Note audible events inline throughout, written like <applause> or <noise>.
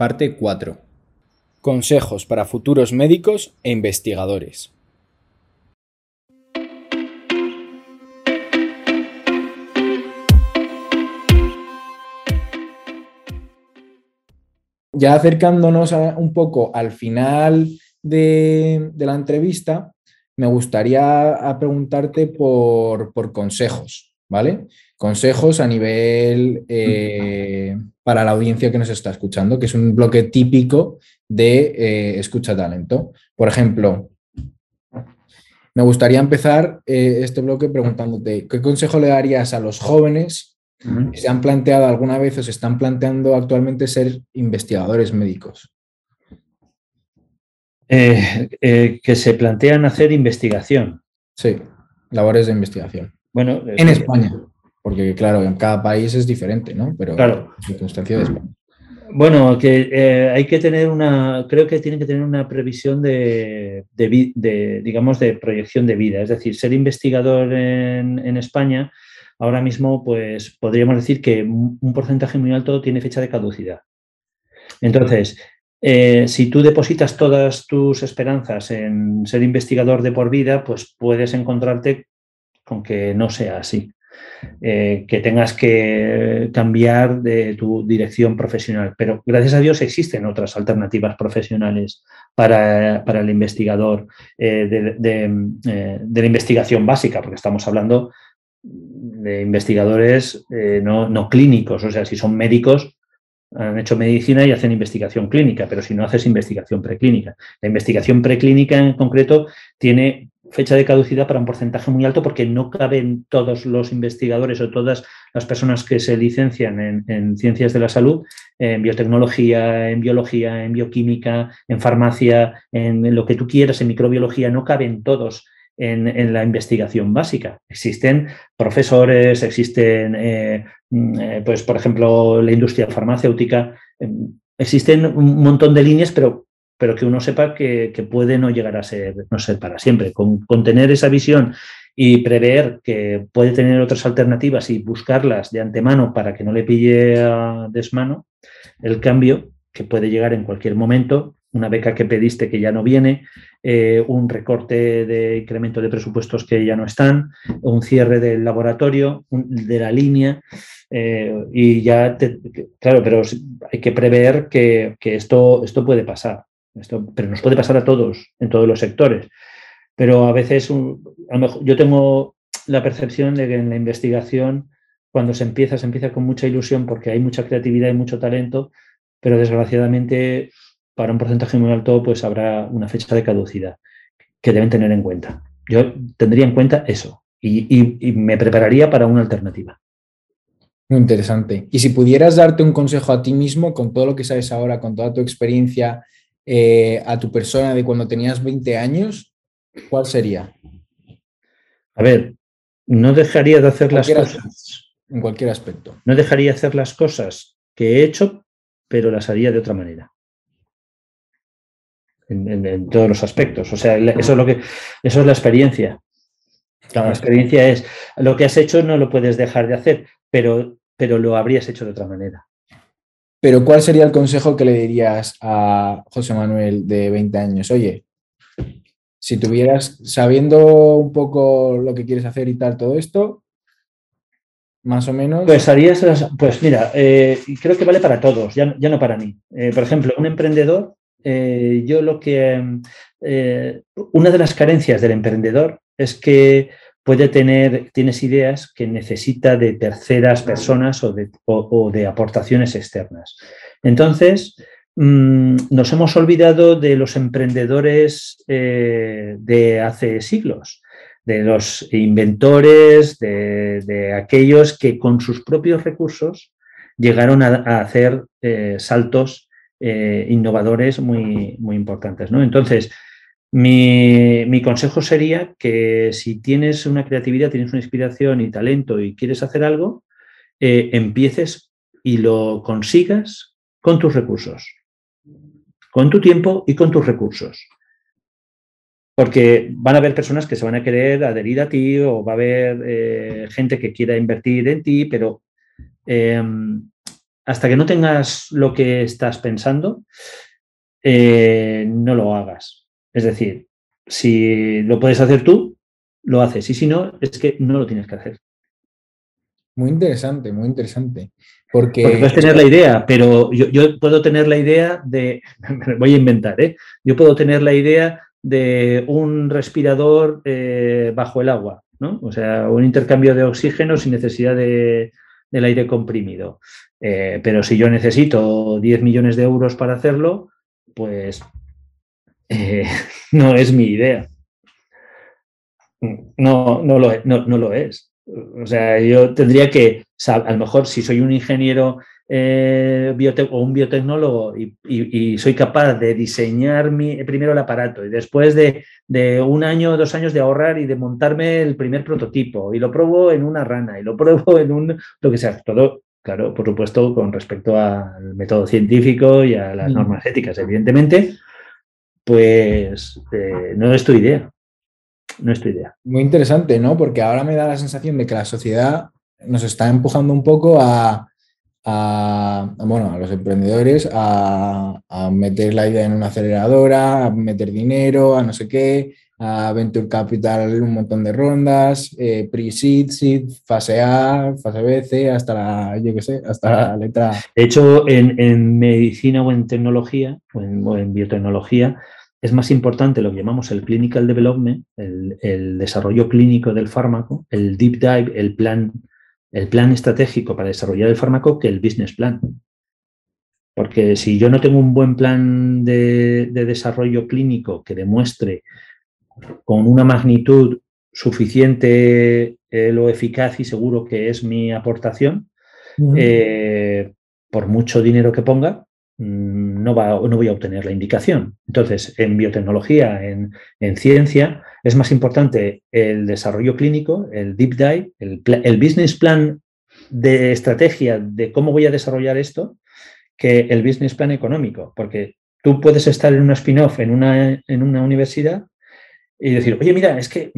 parte 4. Consejos para futuros médicos e investigadores. Ya acercándonos un poco al final de, la entrevista, me gustaría preguntarte por, consejos, ¿vale? Consejos a nivel eh, para la audiencia que nos está escuchando, que es un bloque típico de eh, escucha talento. Por ejemplo, me gustaría empezar eh, este bloque preguntándote, ¿qué consejo le darías a los jóvenes que se han planteado alguna vez o se están planteando actualmente ser investigadores médicos? Eh, que se plantean hacer investigación. Sí, labores de investigación. Bueno, en España, porque claro, en cada país es diferente, ¿no? Pero claro. circunstancia de España. Bueno, que eh, hay que tener una, creo que tienen que tener una previsión de, digamos, de proyección de vida. Es decir, ser investigador en, España, ahora mismo, pues podríamos decir que un porcentaje muy alto tiene fecha de caducidad. Entonces, eh, si tú depositas todas tus esperanzas en ser investigador de por vida, pues puedes encontrarte con que no sea así. Eh, que tengas que cambiar de tu dirección profesional. Pero gracias a Dios existen otras alternativas profesionales para, el investigador eh, de, la investigación básica, porque estamos hablando de investigadores eh, no, clínicos, o sea, si son médicos, han hecho medicina y hacen investigación clínica, pero si no haces investigación preclínica. La investigación preclínica en concreto tiene fecha de caducidad para un porcentaje muy alto porque no caben todos los investigadores o todas las personas que se licencian en, ciencias de la salud, en biotecnología, en biología, en bioquímica, en farmacia, en, lo que tú quieras, en microbiología, no caben todos en, la investigación básica. Existen profesores, existen, eh, mm, eh, pues, por ejemplo, la industria farmacéutica, em, existen un montón de líneas, pero pero que uno sepa que, puede no llegar a ser, no ser para siempre. Con, tener esa visión y prever que puede tener otras alternativas y buscarlas de antemano para que no le pille a desmano el cambio que puede llegar en cualquier momento, una beca que pediste que ya no viene, eh, un recorte de incremento de presupuestos que ya no están, un cierre del laboratorio, de la línea. Eh, y ya, claro, pero hay que prever que, que, esto, esto puede pasar. Pero nos puede pasar a todos, en todos los sectores. Pero a veces yo tengo la percepción de que en la investigación, cuando se empieza, se empieza con mucha ilusión porque hay mucha creatividad y mucho talento, pero desgraciadamente para un porcentaje muy alto pues habrá una fecha de caducidad que deben tener en cuenta. Yo tendría en cuenta eso y me prepararía para una alternativa. Muy interesante. Y si pudieras darte un consejo a ti mismo con todo lo que sabes ahora, con toda tu experiencia eh, a tu persona de cuando tenías 20 años, ¿cuál sería? A ver, no dejaría de hacer las cosas. En cualquier aspecto. No dejaría de hacer las cosas que he hecho, pero las haría de otra manera. En, todos los aspectos. O sea, eso es lo que, eso es la experiencia. La experiencia es lo que has hecho no lo puedes dejar de hacer, pero, pero lo habrías hecho de otra manera. Pero ¿cuál sería el consejo que le dirías a José Manuel de 20 años? Oye, si tuvieras, sabiendo un poco lo que quieres hacer y tal, todo esto, más o menos. Pues harías, pues mira, eh, creo que vale para todos, ya, no para mí. Eh, por ejemplo, un emprendedor, eh, yo lo que, una de las carencias del emprendedor es que puede tener, tienes ideas que necesita de terceras personas o de, aportaciones externas. Entonces, mm, nos hemos olvidado de los emprendedores eh, de hace siglos, de los inventores, de, aquellos que con sus propios recursos llegaron a, hacer eh, saltos eh, innovadores muy, muy importantes. ¿no? Entonces, mi, consejo sería que si tienes una creatividad, tienes una inspiración y talento y quieres hacer algo, eh, empieces y lo consigas con tus recursos, con tu tiempo y con tus recursos. Porque van a haber personas que se van a querer adherir a ti o va a haber eh, gente que quiera invertir en ti, pero em, hasta que no tengas lo que estás pensando, eh, no lo hagas. Es decir, si lo puedes hacer tú, lo haces. Y si no, es que no lo tienes que hacer. Muy interesante, muy interesante. Porque, puedes tener la idea, pero yo, puedo tener la idea de, <laughs> voy a inventar, ¿eh? yo puedo tener la idea de un respirador eh, bajo el agua, ¿no? O sea, un intercambio de oxígeno sin necesidad de, del aire comprimido. Eh, pero si yo necesito 10 millones de euros para hacerlo, pues <laughs> no es mi idea. No, no, lo, no, no lo es. O sea, yo tendría que, a lo mejor si soy un ingeniero eh, o un biotecnólogo y, soy capaz de diseñar mi, primero el aparato y después de, un año o dos años de ahorrar y de montarme el primer prototipo y lo pruebo en una rana y lo pruebo en un, lo que sea, todo, claro, por supuesto, con respecto al método científico y a las mm. normas éticas, evidentemente, pues eh, no es tu idea no es tu idea. Muy interesante, ¿no? Porque ahora me da la sensación de que la sociedad nos está empujando un poco a, bueno, a los emprendedores a, meter la idea en una aceleradora, a meter dinero, a no sé qué, a Venture Capital, un montón de rondas, eh, pre-seed, seed, fase A, fase B, C, hasta la, yo qué sé, hasta la letra. De hecho, en, medicina o en tecnología, o en biotecnología, es más importante lo que llamamos el clinical development, el, desarrollo clínico del fármaco, el deep dive, el plan, el plan estratégico para desarrollar el fármaco que el business plan. Porque si yo no tengo un buen plan de, desarrollo clínico que demuestre con una magnitud suficiente eh, lo eficaz y seguro que es mi aportación, eh, por mucho dinero que ponga, Mm, no, va, no voy a obtener la indicación. Entonces, en biotecnología, en, ciencia, es más importante el desarrollo clínico, el deep dive, el, business plan de estrategia de cómo voy a desarrollar esto, que el business plan económico, porque tú puedes estar en un spin-off en una, en una universidad y decir, oye, mira, es que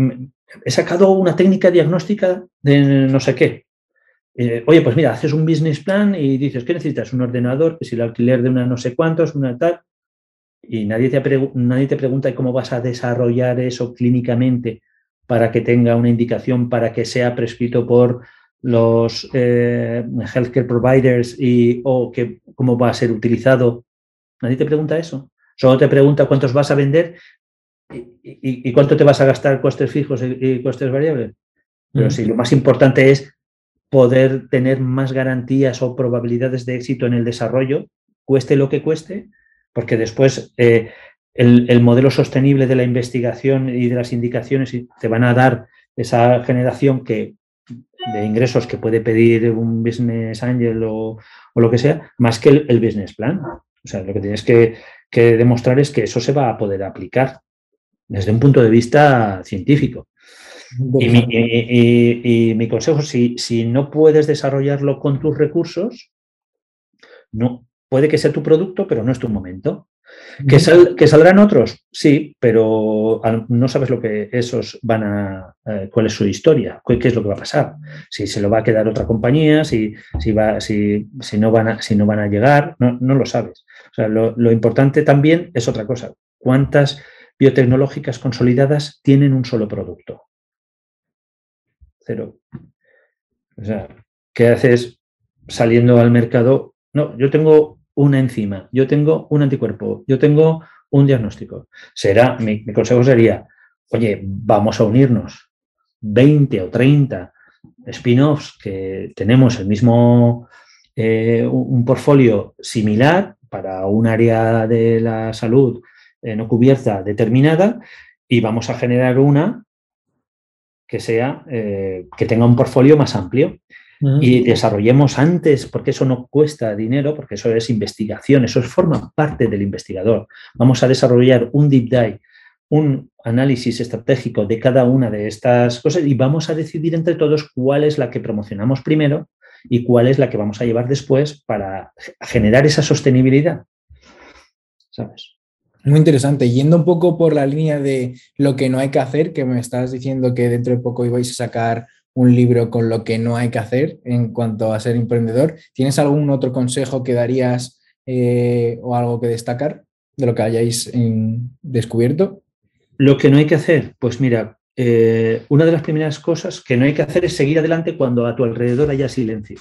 he sacado una técnica diagnóstica de no sé qué. Eh, oye, pues mira, haces un business plan y dices, ¿qué necesitas? Un ordenador, que si el alquiler de una no sé cuántos, una tal, y nadie te, nadie te pregunta cómo vas a desarrollar eso clínicamente para que tenga una indicación, para que sea prescrito por los eh, healthcare providers y, o que, cómo va a ser utilizado. Nadie te pregunta eso. Solo te pregunta cuántos vas a vender y, cuánto te vas a gastar costes fijos y, costes variables. Pero si lo más importante es poder tener más garantías o probabilidades de éxito en el desarrollo, cueste lo que cueste, porque después eh, el, modelo sostenible de la investigación y de las indicaciones te van a dar esa generación que, de ingresos que puede pedir un business angel o, lo que sea, más que el, business plan. O sea, lo que tienes que, que demostrar es que eso se va a poder aplicar desde un punto de vista científico. Y mi, consejo, si, si no puedes desarrollarlo con tus recursos, no, puede que sea tu producto, pero no es tu momento. ¿Que, ¿Que, saldrán otros? Sí, pero no sabes lo que esos van a, eh, cuál es su historia, qué, es lo que va a pasar. Si se lo va a quedar otra compañía, si, si, va, si, si no, van a, si no van a llegar, no, no lo sabes. O sea, lo, lo, importante también es otra cosa. ¿Cuántas biotecnológicas consolidadas tienen un solo producto? cero. O sea, ¿qué haces saliendo al mercado? No, yo tengo una enzima, yo tengo un anticuerpo, yo tengo un diagnóstico. Será, mi, consejo sería, oye, vamos a unirnos 20 o 30 spin-offs que tenemos el mismo, eh, un portfolio similar para un área de la salud eh, no cubierta determinada y vamos a generar una que sea, eh, que tenga un portfolio más amplio. Y desarrollemos antes, porque eso no cuesta dinero, porque eso es investigación, eso forma parte del investigador. Vamos a desarrollar un deep dive, un análisis estratégico de cada una de estas cosas y vamos a decidir entre todos cuál es la que promocionamos primero y cuál es la que vamos a llevar después para generar esa sostenibilidad. ¿Sabes? Muy interesante. Yendo un poco por la línea de lo que no hay que hacer, que me estás diciendo que dentro de poco ibais a sacar un libro con lo que no hay que hacer en cuanto a ser emprendedor. ¿Tienes algún otro consejo que darías eh, o algo que destacar de lo que hayáis descubierto? Lo que no hay que hacer, pues mira, eh, una de las primeras cosas que no hay que hacer es seguir adelante cuando a tu alrededor haya silencio.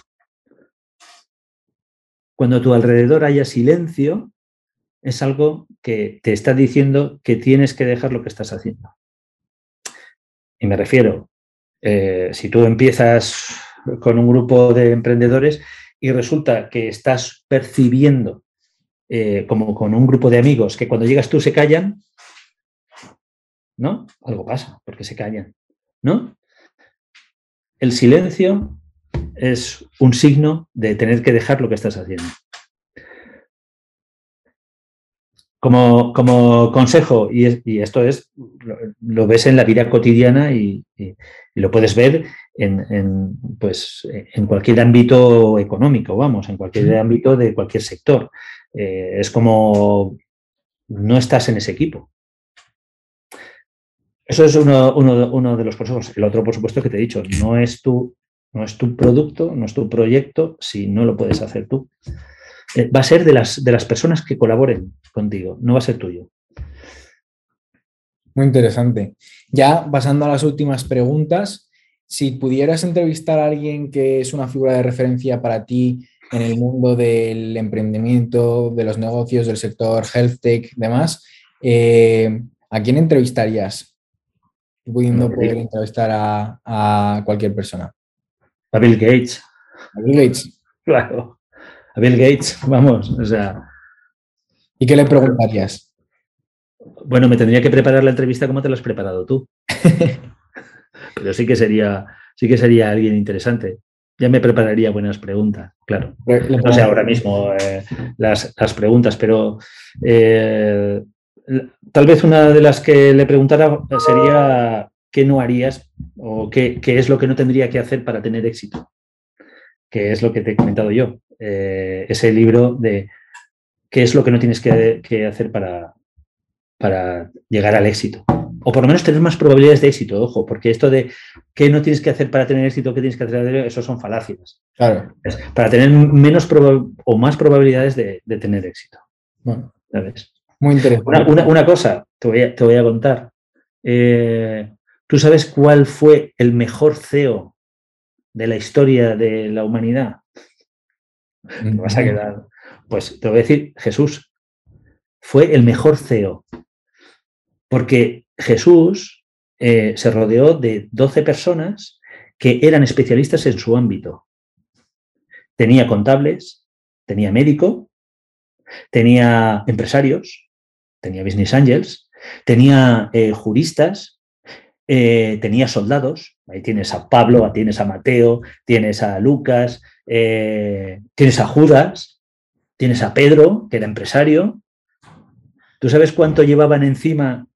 Cuando a tu alrededor haya silencio, es algo que te está diciendo que tienes que dejar lo que estás haciendo. Y me refiero, eh, si tú empiezas con un grupo de emprendedores y resulta que estás percibiendo, eh, como con un grupo de amigos, que cuando llegas tú se callan, ¿no? Algo pasa, porque se callan, ¿no? El silencio es un signo de tener que dejar lo que estás haciendo. Como, como consejo, y, esto es, lo, ves en la vida cotidiana y, lo puedes ver en, pues, en cualquier ámbito económico, vamos, en cualquier ámbito de cualquier sector. Eh, es como no estás en ese equipo. Eso es uno, uno, de los consejos. El otro, por supuesto, que te he dicho, no es, tu, no es tu producto, no es tu proyecto si no lo puedes hacer tú. Eh, va a ser de las, de las personas que colaboren contigo, no va a ser tuyo. Muy interesante. Ya pasando a las últimas preguntas, si pudieras entrevistar a alguien que es una figura de referencia para ti en el mundo del emprendimiento, de los negocios, del sector health tech, demás, eh, ¿a quién entrevistarías? pudiendo poder entrevistar a, cualquier persona. A Bill Gates. A Bill Gates. <laughs> Claro. A Bill Gates, <laughs> vamos, o sea. ¿Y qué le preguntarías? Bueno, me tendría que preparar la entrevista como te la has preparado tú. <laughs> Pero sí que sería, sí que sería alguien interesante. Ya me prepararía buenas preguntas, claro. No sé ahora mismo eh, las, preguntas, pero eh, tal vez una de las que le preguntara sería qué no harías o qué, es lo que no tendría que hacer para tener éxito, que es lo que te he comentado yo. Eh, ese libro de qué es lo que no tienes que, hacer para, para llegar al éxito. O por lo menos tener más probabilidades de éxito, ojo, porque esto de qué no tienes que hacer para tener éxito, qué tienes que hacer, eso son falacias. Claro. para tener menos o más probabilidades de, tener éxito. Bueno. ¿Sabes? Muy interesante. Una, cosa, te voy a, contar. Eh, ¿Tú sabes cuál fue el mejor CEO de la historia de la humanidad? Te vas a quedar. Pues te voy a decir, Jesús. Fue el mejor CEO. Porque Jesús eh, se rodeó de 12 personas que eran especialistas en su ámbito. Tenía contables, tenía médico, tenía empresarios, tenía business angels, tenía eh, juristas, eh, tenía soldados. Ahí tienes a Pablo, tienes a Mateo, tienes a Lucas, eh, tienes a Judas, tienes a Pedro, que era empresario. ¿Tú sabes cuánto llevaban encima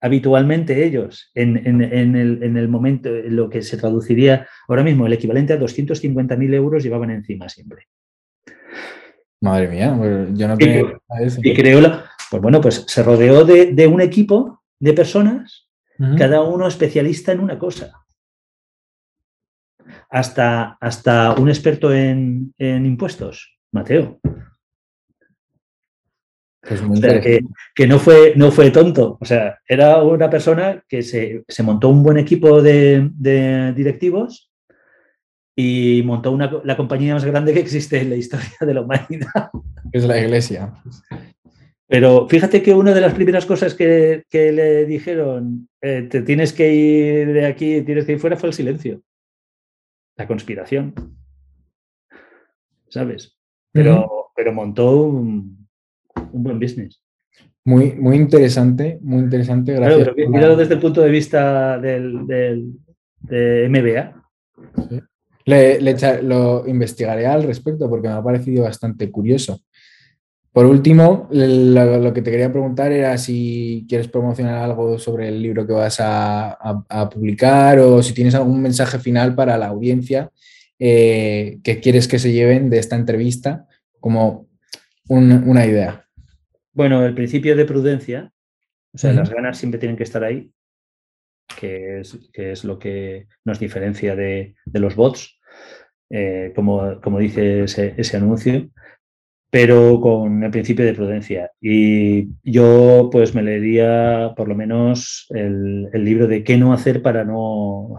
habitualmente ellos en, el, en, el, momento, en lo que se traduciría ahora mismo, el equivalente a 250.000 euros llevaban encima siempre. Madre mía, pues yo no y, creo, pues bueno, pues se rodeó de, un equipo de personas, cada uno especialista en una cosa. Hasta, hasta un experto en, impuestos, Mateo. Que, no, fue, no fue tonto. O sea, era una persona que se, montó un buen equipo de, de directivos y montó una, la compañía más grande que existe en la historia de la humanidad. Es la iglesia. Pero fíjate que una de las primeras cosas que, le dijeron, eh, te tienes que ir de aquí, tienes que ir fuera, fue el silencio. La conspiración. ¿Sabes? Pero, pero montó un, buen business. Muy, muy interesante, muy interesante. Gracias. Claro, desde el punto de vista del, de MBA. Le, lo investigaré al respecto porque me ha parecido bastante curioso. Por último, lo, que te quería preguntar era si quieres promocionar algo sobre el libro que vas a, publicar o si tienes algún mensaje final para la audiencia eh, que quieres que se lleven de esta entrevista como una idea. Bueno, el principio de prudencia, o sea, las ganas siempre tienen que estar ahí. que es, que es lo que nos diferencia de, los bots, eh, como, como, dice ese, anuncio, pero con el principio de prudencia. Y yo pues me leería por lo menos el, el libro de qué no hacer para no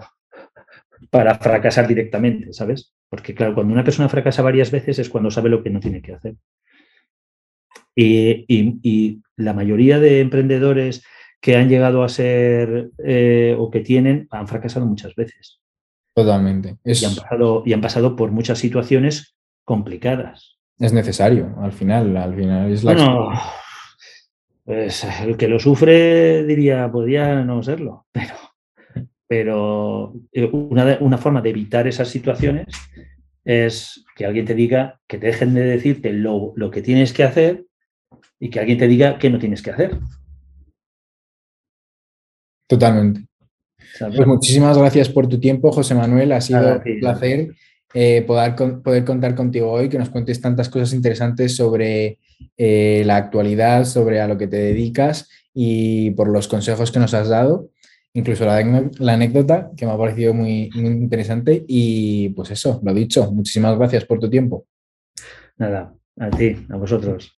para fracasar directamente, ¿sabes? Porque claro, cuando una persona fracasa varias veces es cuando sabe lo que no tiene que hacer. Y, la mayoría de emprendedores que han llegado a ser eh, o que tienen han fracasado muchas veces. Totalmente. Y, han pasado, y han pasado por muchas situaciones complicadas. Es necesario, al final, al final es la pues el que lo sufre diría, podría no serlo, pero, pero eh, una, una forma de evitar esas situaciones es que alguien te diga, que te dejen de decirte lo, lo que tienes que hacer y que alguien te diga qué no tienes que hacer. Totalmente. Pues muchísimas gracias por tu tiempo, José Manuel. Ha sido un placer eh, poder, poder, contar contigo hoy, que nos cuentes tantas cosas interesantes sobre eh, la actualidad, sobre a lo que te dedicas y por los consejos que nos has dado, incluso la, anécdota que me ha parecido muy interesante. Y pues eso, lo dicho, muchísimas gracias por tu tiempo. Nada, a ti, a vosotros.